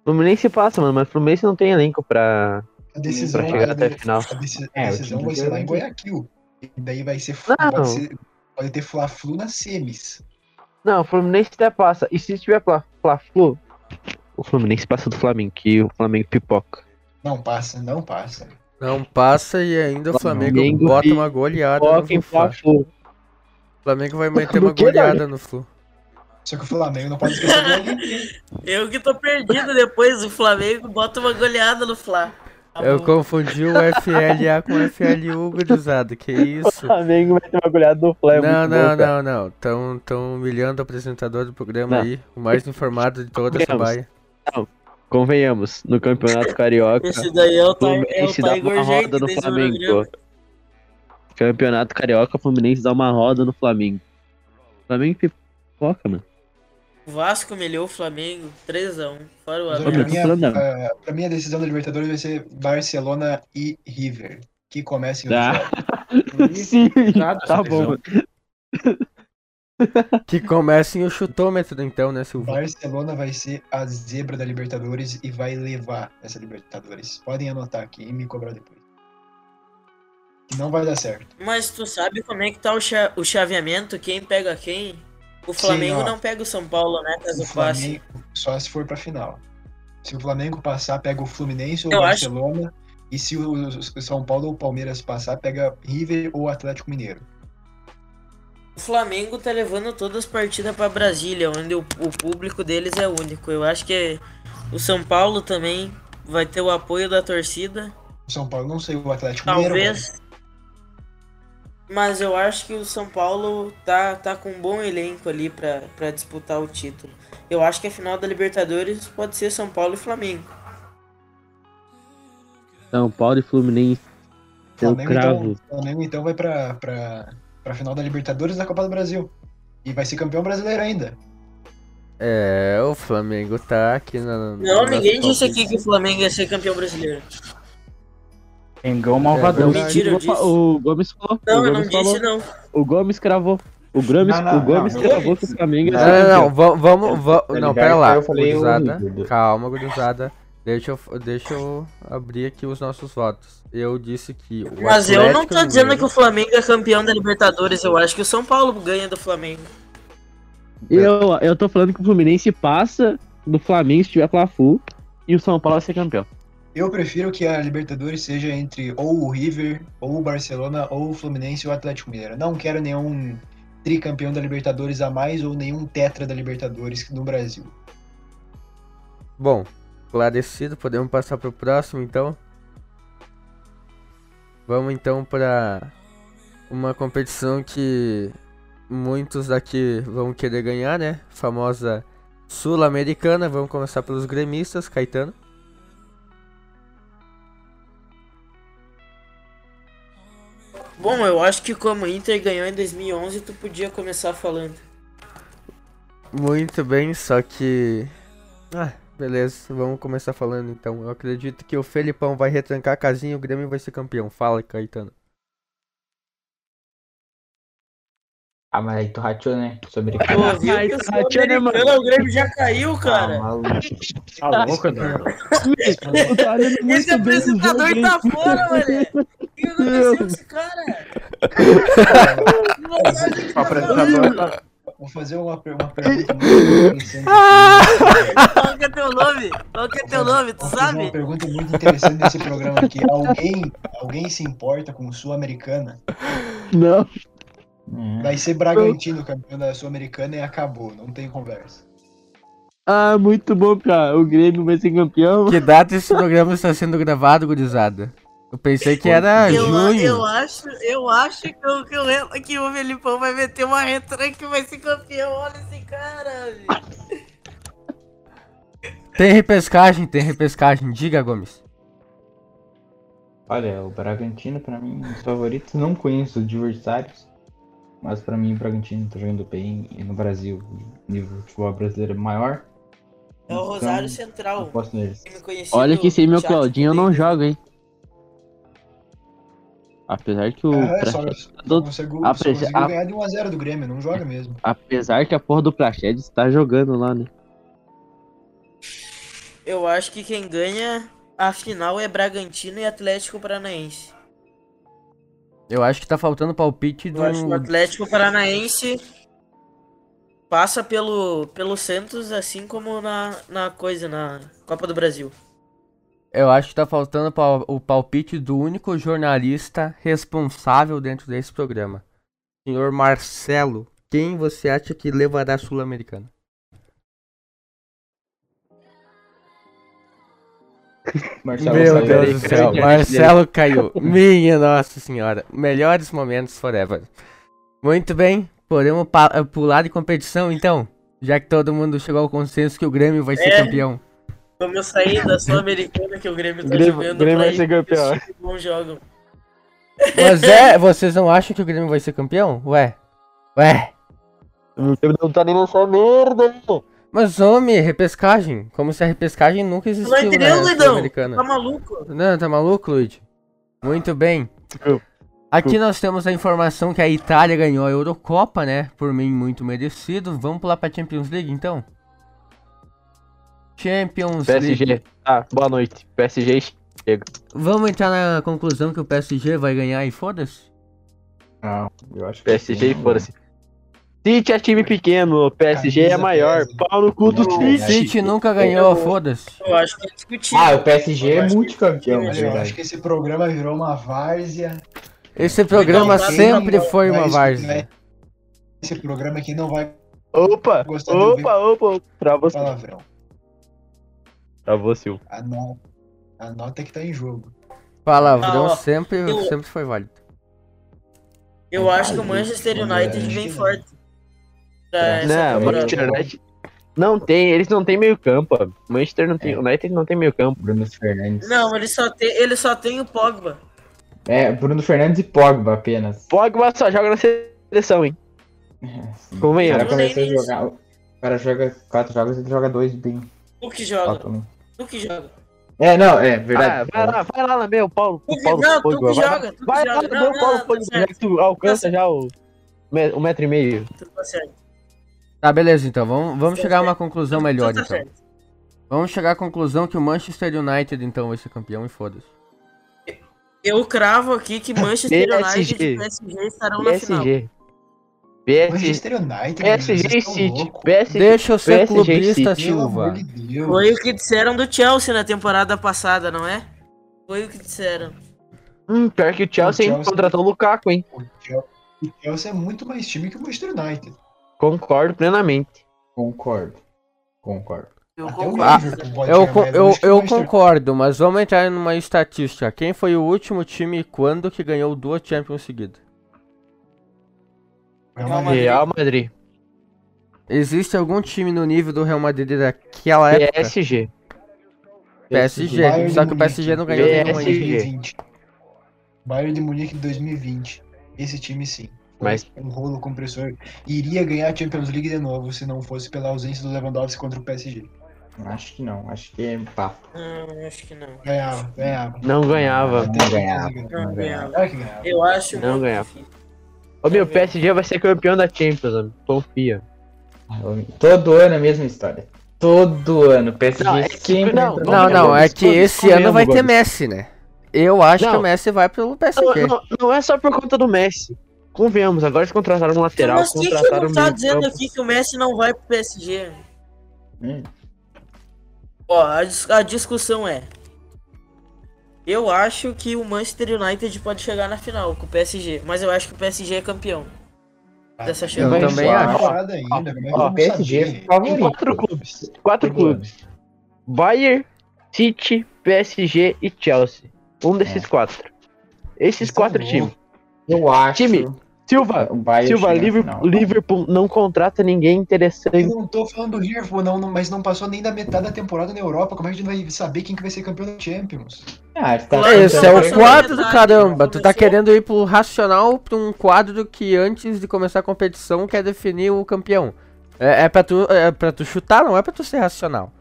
Fluminense passa, mano, mas Fluminense não tem elenco pra, A decisão, pra chegar a até a final. a É, decisão time vai ser lá em Guayaquil. E daí vai ser, Não. pode, ser pode ter Fla-Flu nas semis. Não, o Fluminense até passa. E se tiver Fla- Fla-Flu, o Fluminense passa do Flamengo, que o Flamengo pipoca. Não passa, não passa. Não passa e ainda o Flamengo Flamengo bota uma goleada no Fla. Fla-Flu. O Flamengo vai meter Do uma goleada no Flu. Só que o Flamengo não pode esquecer do. Eu que tô perdido depois. O Flamengo bota uma goleada no Fla. Tá Eu bom. confundi o FLA com o FLU, gurizada. Que O isso? Flamengo vai ter uma goleada do Flamengo. Não, não, não, não. Tão, tão humilhando o apresentador do programa Não. aí. O mais informado de toda essa baia. Convenhamos, no Campeonato Carioca, Esse daí é o, Ti- é o Fluminense dá uma roda no Flamengo. programa. Campeonato Carioca, Fluminense dá uma roda no Flamengo. Flamengo pipoca, mano. O Vasco humilhou o Flamengo 3x1. Fora o pra, Abel. tô mim, falando, não. a, pra mim, a decisão da Libertadores vai ser Barcelona e River. Que comecem os Ah. jogos. Sim, tá bom. Que comecem o chutômetro, então, né, Silvio? Barcelona vai ser a zebra da Libertadores e vai levar essa Libertadores. Podem anotar aqui e me cobrar depois. Que não vai dar certo. Mas tu sabe como é que tá o, cha- o chaveamento? Quem pega quem? O Sim, Flamengo ó. não pega o São Paulo, né? Caso O passe. Flamengo, só se for pra final. Se o Flamengo passar, pega o Fluminense ou o Eu acho- Barcelona. E se o o São Paulo ou o Palmeiras passar, pega River ou Atlético Mineiro. O Flamengo tá levando todas as partidas pra Brasília, onde o, o público deles é único. Eu acho que o São Paulo também vai ter o apoio da torcida. O São Paulo não sei, o Atlético Mineiro. vai. Talvez. Mas eu acho que o São Paulo tá, tá com um bom elenco ali pra, pra disputar o título. Eu acho que a final da Libertadores pode ser São Paulo e Flamengo. São Paulo e Fluminense. Eu Flamengo, cravo. então, Flamengo então vai pra, pra, pra final da Libertadores e da Copa do Brasil. E vai ser campeão brasileiro ainda. É, o Flamengo tá aqui na. Não, na ninguém disse aqui que o Flamengo ia ser campeão brasileiro. Engão malvadão. verdade. Mentira, eu O- disse. O Gomes falou. Não, o eu não Gomes falou. disse não. O Gomes cravou. O Gomes, Não, não, o Gomes não, cravou Gomes. que o Flamengo ia Não, ser não, não, vamos, vamos, va- Tá não, pera lá, eu falei o gurizada, calma, gurizada, deixa eu, deixa eu abrir aqui os nossos votos. Eu disse que o Mas eu não tô dizendo que Mineiro- o Flamengo é campeão da Libertadores. Eu acho que o São Paulo ganha do Flamengo. Eu, eu tô falando que o Fluminense passa do Flamengo se tiver Fla-Flu e o São Paulo vai ser campeão. Eu prefiro que a Libertadores seja entre ou o River, ou o Barcelona, ou o Fluminense ou o Atlético Mineiro. Não quero nenhum tricampeão da Libertadores a mais ou nenhum tetra da Libertadores no Brasil. Bom, esclarecido, podemos passar pro próximo então? Vamos então para uma competição que muitos daqui vão querer ganhar, né? Famosa Sul-Americana. Vamos começar pelos gremistas, Caetano. Bom, eu acho que como o Inter ganhou em 2011, tu podia começar falando. Muito bem, só que. Ah, beleza, vamos começar falando então. Eu acredito que o Felipão vai retrancar a casinha e o Grêmio vai ser campeão. Fala, Caetano. Ah, mas aí tu rachou, né? Sobre Pô, viu que tá, tchau, né, mano? O Grêmio já caiu, cara. maluco. Tá louco, Eduardo? Esse apresentador tá fora, mané. O que aconteceu com esse cara? O apresentador tá- Vou fazer uma, uma pergunta muito interessante. Qual que é teu nome? Qual que é teu nome, tu fazer uma sabe? pergunta muito interessante nesse programa aqui. Alguém, alguém se importa com Sul-Americana? Não. É. Vai ser Bragantino campeão da Sul-Americana e acabou, não tem conversa. Ah, muito bom, cara. O Grêmio vai ser campeão. Que data esse programa está sendo gravado, gurizada? Eu pensei que era Eu, junho. eu acho, eu acho que o, que, o, que o Felipão vai meter uma retranca e vai ser campeão. Olha esse cara, velho. Tem repescagem, tem repescagem. Diga, Gomes. Olha, o Bragantino, pra mim, um dos favoritos. Não conheço os adversários, mas pra mim o Bragantino tá jogando bem. E no Brasil, o nível de futebol brasileiro é maior. É o Então, Rosário Eu Central. Olha que sem meu Claudinho eu não jogo, hein. Apesar que o. Ah, só, Praxedes só tá conseguiu, a a- ganhar de 1x0 do Grêmio, não joga mesmo. Apesar que a porra do Praxedes tá jogando lá, né? Eu acho que quem ganha a final é Bragantino e Atlético Paranaense. Eu acho que tá faltando palpite do. Eu acho que o Atlético Paranaense passa pelo, pelo Santos, assim como na, na coisa, na Copa do Brasil. Eu acho que tá faltando o palpite do único jornalista responsável dentro desse programa. Senhor Marcelo, quem você acha que levará a Sul-Americana? Marcelo Meu saiu Deus do céu, Marcelo caiu. Minha nossa senhora. Melhores momentos forever. Muito bem, podemos pular de competição então? Já que todo mundo chegou ao consenso que o Grêmio vai ser É. campeão. Vamos sair da Sul-Americana que o Grêmio tá Grêmio- jogando Grêmio pra vai ser campeão. bons jogam. Mas é, vocês não acham que o Grêmio vai ser campeão? Ué. Ué. Não tá nem nessa merda. Mas homem, repescagem. Como se a repescagem nunca Tu não existiu entendeu, na Luidão? Sul-Americana. Tá maluco? Não, tá maluco, Luigi? Muito bem. Eu- Aqui nós temos a informação que a Itália ganhou a Eurocopa, né? Por mim, muito merecido. Vamos pular pra Champions League, então? Champions League. PSG. Ah, boa noite. PSG chega. Vamos entrar na conclusão que o PSG vai ganhar e foda-se? Não, eu acho que PSG, sim, foda-se. City é time pequeno, PSG é Camisa maior. 13. Pau no cu do City. City nunca ganhou, foda-se. Eu acho que é discutível. Ah, o PSG Eu é que- multicampeão, na eu acho verdade. que esse programa virou uma várzea. Esse programa Então, sempre foi uma escutar várzea. Esse programa aqui não vai Opa, ouvir- opa, opa. Pra você. palavrão. Pra você. Anota, anota que tá em jogo. Palavrão Ah, sempre, eu- sempre foi válido. Eu acho que o Manchester United vem forte. Não. Manchester United. Não tem, eles não tem meio campo. ó. Manchester não tem, É. United não tem meio campo. Bruno Fernandes. Não, ele só tem, ele só tem o Pogba. É, Bruno Fernandes e Pogba apenas. Pogba só joga na seleção, hein? É, sim. O Convenhamos. cara começou a jogar. O cara joga quatro jogos e ele joga dois bem. O que joga? Tu que joga. É, não, é Ah, verdade. vai lá, vai lá lamber o Paulo. Tu O que, Paulo não, tu Pogba, que vai, joga. Tu que vai lá joga. lamber Não, o Paulo tá Pogba, já certo. que tu alcança já o, um metro e meio. Tu tá certo. Tá, beleza, então. Vamos, vamos Tá chegar a uma conclusão Tu melhor, tá então. certo. Vamos chegar à conclusão que o Manchester United, então, vai ser campeão e foda-se. Eu cravo aqui que Manchester United PSG. e PSG estarão na final. PSG. PSG. Manchester United. PSG e City. PSG. Deixa eu ser PSG clubista, Silva. de. Foi o que disseram do Chelsea na temporada passada, não é? Foi o que disseram. Hum, pior que o Chelsea, hein, Chelsea- contratou o Lukaku, hein? O Chelsea- o Chelsea é muito mais time que o Manchester United. Concordo plenamente. Concordo. Concordo. Eu o concordo. Pode Eu, eu, o eu concordo, mas vamos entrar numa estatística. Quem foi o último time e quando que ganhou duas Champions seguidas? Real Madrid. Real Madrid. Existe algum time no nível do Real Madrid daquela época? PSG. PSG. Bayern Só que o PSG não ganhou PSG. nenhum ainda. 2020. Bayern de Munique de 2020. Esse time sim. Mas- Um rolo compressor. Iria ganhar a Champions League de novo se não fosse pela ausência do Lewandowski contra o PSG. Acho que não, acho que é papo. Não, acho que não. Ganhava, ganhava. Não ganhava. Não ganhava. Não ganhava. Que ganhava. Eu acho Não ganhava. difícil. Ô meu, PSG vai ser campeão da Champions, mano. confia. Todo ano a mesma história. Todo ano. PSG Não, é que- sempre não, entra Não, não, ver, é que esse ano vai ter. Messi, né? Eu acho que Não. o Messi vai pelo Não, PSG. não, não é só por conta do Messi. Convenhamos, agora eles contrataram um lateral, Mas quem que não tá dizendo campo. aqui que o Messi não vai pro PSG? Hum, Ó, a, dis- a discussão é. Eu acho que o Manchester United pode chegar na final com o PSG, mas eu acho que o PSG é campeão dessa Eu Champions. Eu também acho. Ainda, como é PSG favorito. Quatro clubes. Quatro ano. clubes. Bayern, City, PSG e Chelsea. Um desses É. quatro. Esses Vocês tão quatro loucos. times. Eu acho. Time, Silva, Bayern Silva, Liverpool, final. Liverpool não contrata ninguém Eu interessante. não tô falando do Liverpool, não, não, mas não passou nem da metade da temporada na Europa. Como é que a gente vai saber quem que vai ser campeão da Champions? Ah, tá Claro, Esse é o quadro do caramba. não Tu tá querendo ir pro racional pra um quadro que antes de começar a competição quer definir o campeão. É, é, pra tu, é pra tu chutar, não é pra tu ser racional.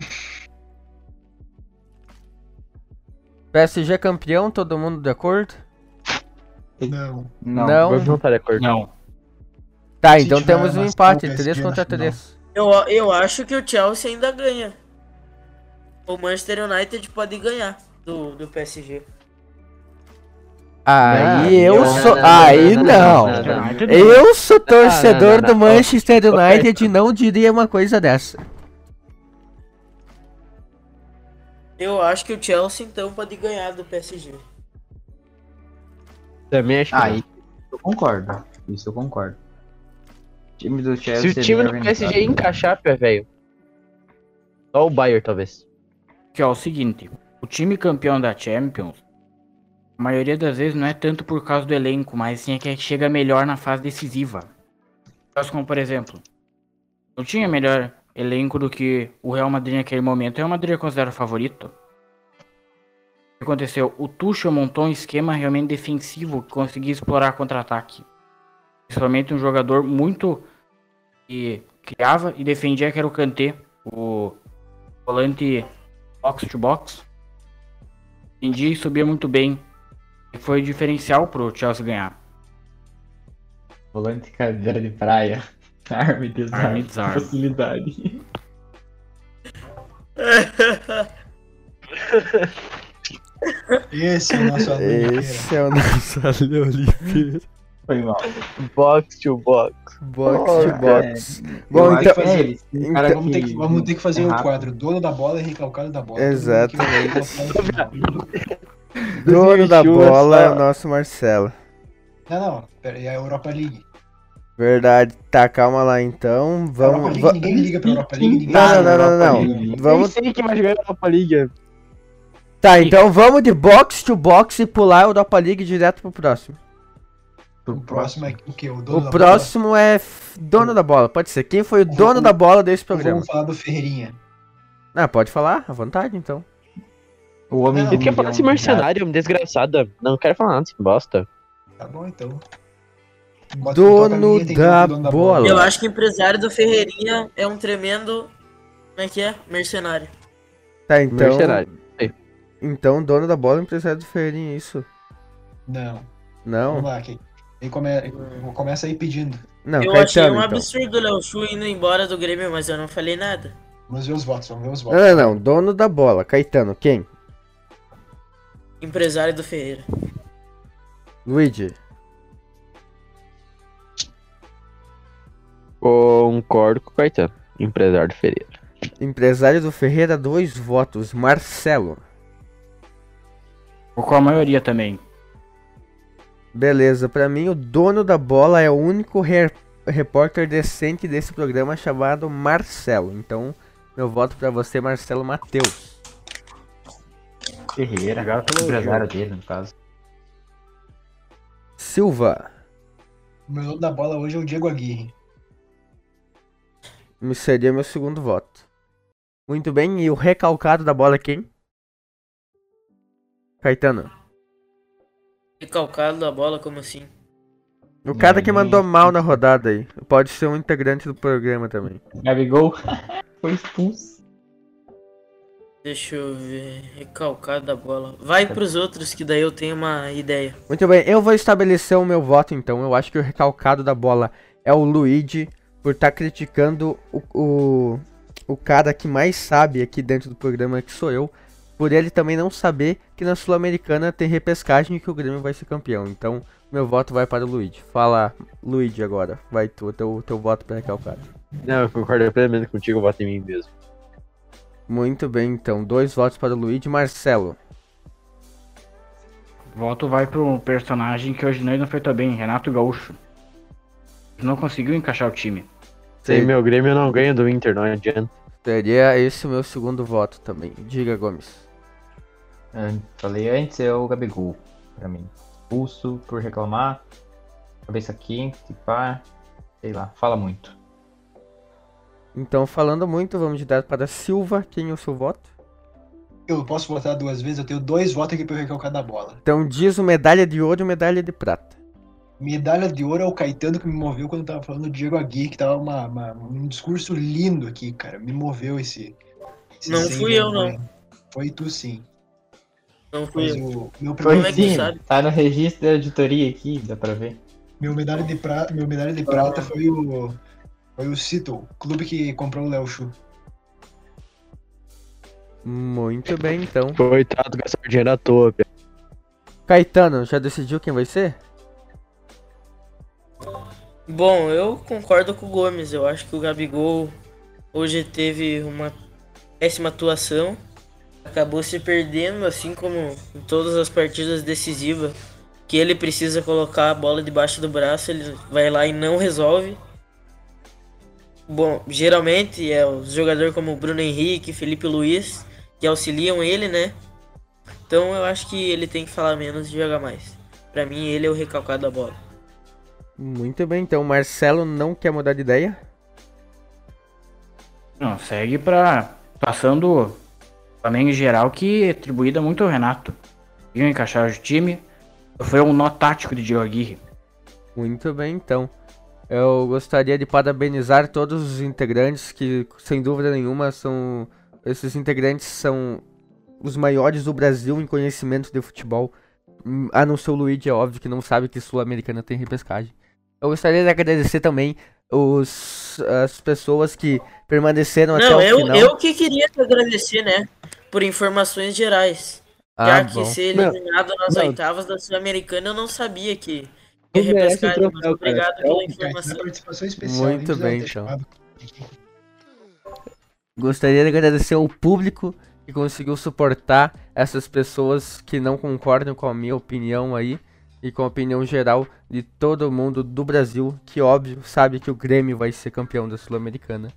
PSG campeão, todo mundo de acordo? Não. Não. Não. Não tá de acordo. Não. Tá, Se então temos um empate, Copa 3 SP contra na final. 3. Eu, eu acho que o Chelsea ainda ganha. O Manchester United pode ganhar do, do PSG. Aí Não, eu não, sou. não, Aí não, não. não, não, não. Eu sou torcedor não, não, do não. Manchester United e não diria uma coisa dessa. Eu acho que o Chelsea então pode ganhar do PSG. Também acho que Ah, não. isso eu concordo. Isso eu concordo. O time do Se Chelsea o time é do PSG encaixar, pé, velho. Só o Bayern, talvez. Que é o seguinte, o time campeão da Champions, a maioria das vezes não é tanto por causa do elenco, mas sim é que chega melhor na fase decisiva. Como, por exemplo, não tinha melhor elenco do que o Real Madrid naquele momento. O Real Madrid é considerado favorito. O que aconteceu? O Tuchel montou um esquema realmente defensivo que conseguia explorar contra-ataque. Principalmente um jogador muito que criava e defendia que era o Kanté, o volante box to box. Defendia e subia muito bem. E foi diferencial pro Chelsea ganhar. Volante cadeira de praia. Arme desarme. Arme desarme. Facilidade. Esse é o nosso aluno. Esse é o nosso Ale Oliveira. Foi mal. Box to box. Box Oh, to box. Eu Bom, então. que é. O então- cara Vamos ter que, vamos ter que fazer é o quadro dono da bola e recalcado da bola. Mundo Dono da 2021 bola é é o nosso Marcelo. que- Não, não. Pera aí, é a Europa League. Verdade. Tá, calma lá então. A Europa Vamos. League, ninguém liga pra Europa League. Ninguém Não, liga não, não, não, Europa não. League. Vamos. Quem vai jogar na Copa Liga. Tá, então vamos de box to box e pular a Europa League direto pro próximo. O próximo é o quê? O dono O da próximo é f- dono da bola. Pode ser. Quem foi o dono da bola desse bola? programa? Vamos falar do Ferreirinha. Ah, pode falar, à vontade então. O homem Não, Ele quer falar desse mercenário, desgraçada. Não quero falar nada desse bosta. Tá bom, então. Bota- Dono toca a vinheta, então, da dono bola. Eu acho que o empresário do Ferreirinha é um tremendo. Como é que é? Mercenário. Tá, então. Mercenário. Então, dono da bola, empresário do Ferreirinha, isso. Não. Não? Vamos lá, aqui. Ele come... começa aí pedindo. Não, eu achei um então. absurdo o Léo Chu indo embora do Grêmio, mas eu não falei nada. Vamos ver os votos, vamos ver os Não, votos. não, não. Dono da bola. Caetano, quem? Empresário do Ferreira. Luigi. Concordo com o Caetano. Empresário do Ferreira. Empresário do Ferreira, dois votos. Marcelo. Ou com a maioria também. Beleza, pra mim o dono da bola é o único re- repórter decente desse programa chamado Marcelo. Então, meu voto pra você, Marcelo Matheus. Ferreira. Obrigado pelo Empresário dele, no caso. Silva. O meu dono da bola hoje é o Diego Aguirre. Me seria meu segundo voto. Muito bem, e o recalcado da bola é quem? Caetano. Recalcado da bola, como assim? O cara que mandou mal na rodada aí. Pode ser um integrante do programa também. Gabigol foi expulso. Deixa eu ver. Recalcado da bola. Vai pros outros, que daí eu tenho uma ideia. Muito bem, eu vou estabelecer o meu voto então. Eu acho que o recalcado da bola é o Luigi, por estar criticando o, o, o cara que mais sabe aqui dentro do programa, que sou eu. Por ele também não saber que na Sul-Americana tem repescagem e que o Grêmio vai ser campeão. Então, meu voto vai para o Luigi. Fala, Luigi, agora. Vai tu, teu, teu voto para recalcado. Não, eu concordo plenamente contigo, eu voto em mim mesmo. Muito bem, então. Dois votos para o Luigi. Marcelo. Voto vai pro personagem que hoje não foi tão bem, Renato Gaúcho. Não conseguiu encaixar o time. Sem meu Grêmio não ganha do Inter, não adianta. Seria esse o meu segundo voto também. Diga, Gomes. Eu falei antes, é o Gabigol, pra mim. Expulso por reclamar, cabeça quente, pá, sei lá, fala muito. Então, falando muito, vamos dar para Silva. Quem é o seu voto? Eu posso votar duas vezes, eu tenho dois votos aqui pro recalcado da bola. Então diz o medalha de ouro e medalha de prata. Medalha de ouro é o Caetano que me moveu quando eu tava falando do Diego Aguirre, que tava uma, uma- um discurso lindo aqui, cara. Me moveu esse. esse Não fui eu, não. vergonha. Foi tu sim. Não fui Mas eu. o meu primeiro que sim, sabe? tá no registro da editoria aqui, dá pra ver. Meu medalha de prata, meu medalha de prata foi o foi o Seattle, clube que comprou o Léo Chu. Muito bem, então. Coitado, gastar dinheiro à toa, Pia. Caetano, já decidiu quem vai ser? Bom, eu concordo com o Gomes. Eu acho que o Gabigol hoje teve uma péssima atuação. Acabou se perdendo, assim como em todas as partidas decisivas. Que ele precisa colocar a bola debaixo do braço, ele vai lá e não resolve. Bom, geralmente é os jogadores como Bruno Henrique, Felipe Luiz, que auxiliam ele, né? Então eu acho que ele tem que falar menos e jogar mais. Pra mim, ele é o recalcado da bola. Muito bem, então. Marcelo não quer mudar de ideia? Não, segue pra. Passando Flamengo em geral, que é atribuída muito ao Renato. Viu encaixar o time. Foi um nó tático de Diego Aguirre. Muito bem, então. Eu gostaria de parabenizar todos os integrantes que, sem dúvida nenhuma, são. Esses integrantes são os maiores do Brasil em conhecimento de futebol. Hum, A não ser o Luigi, é óbvio que não sabe que Sul-Americana tem repescagem. Eu gostaria de agradecer também os, as pessoas que permaneceram até Não, o eu, final. eu que queria te agradecer, né? Por informações gerais. Ah, Já bom. que ser Não, eliminado nas não. oitavas da Sul-Americana, eu não sabia que Não troféu, cara. obrigado É pela Cara, informação. na participação especial. Muito bem, então. Gostaria de agradecer ao público que conseguiu suportar essas pessoas que não concordam com a minha opinião aí e com a opinião geral de todo mundo do Brasil, que óbvio sabe que o Grêmio vai ser campeão da Sul-Americana.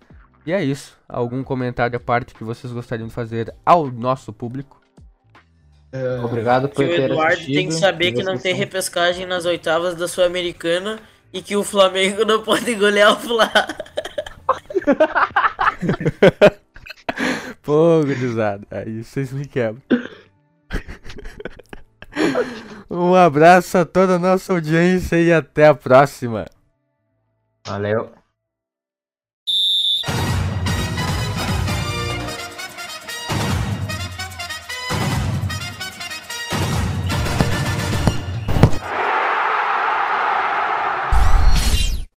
E é isso. Algum comentário à parte que vocês gostariam de fazer ao nosso público? Obrigado Que por o ter Eduardo assistido. tem que saber que não tem repescagem nas oitavas da Sul-Americana e que o Flamengo não pode golear o Fla. Pô, gurizada, aí vocês me quebram. um abraço a toda a nossa audiência e até a próxima. Valeu.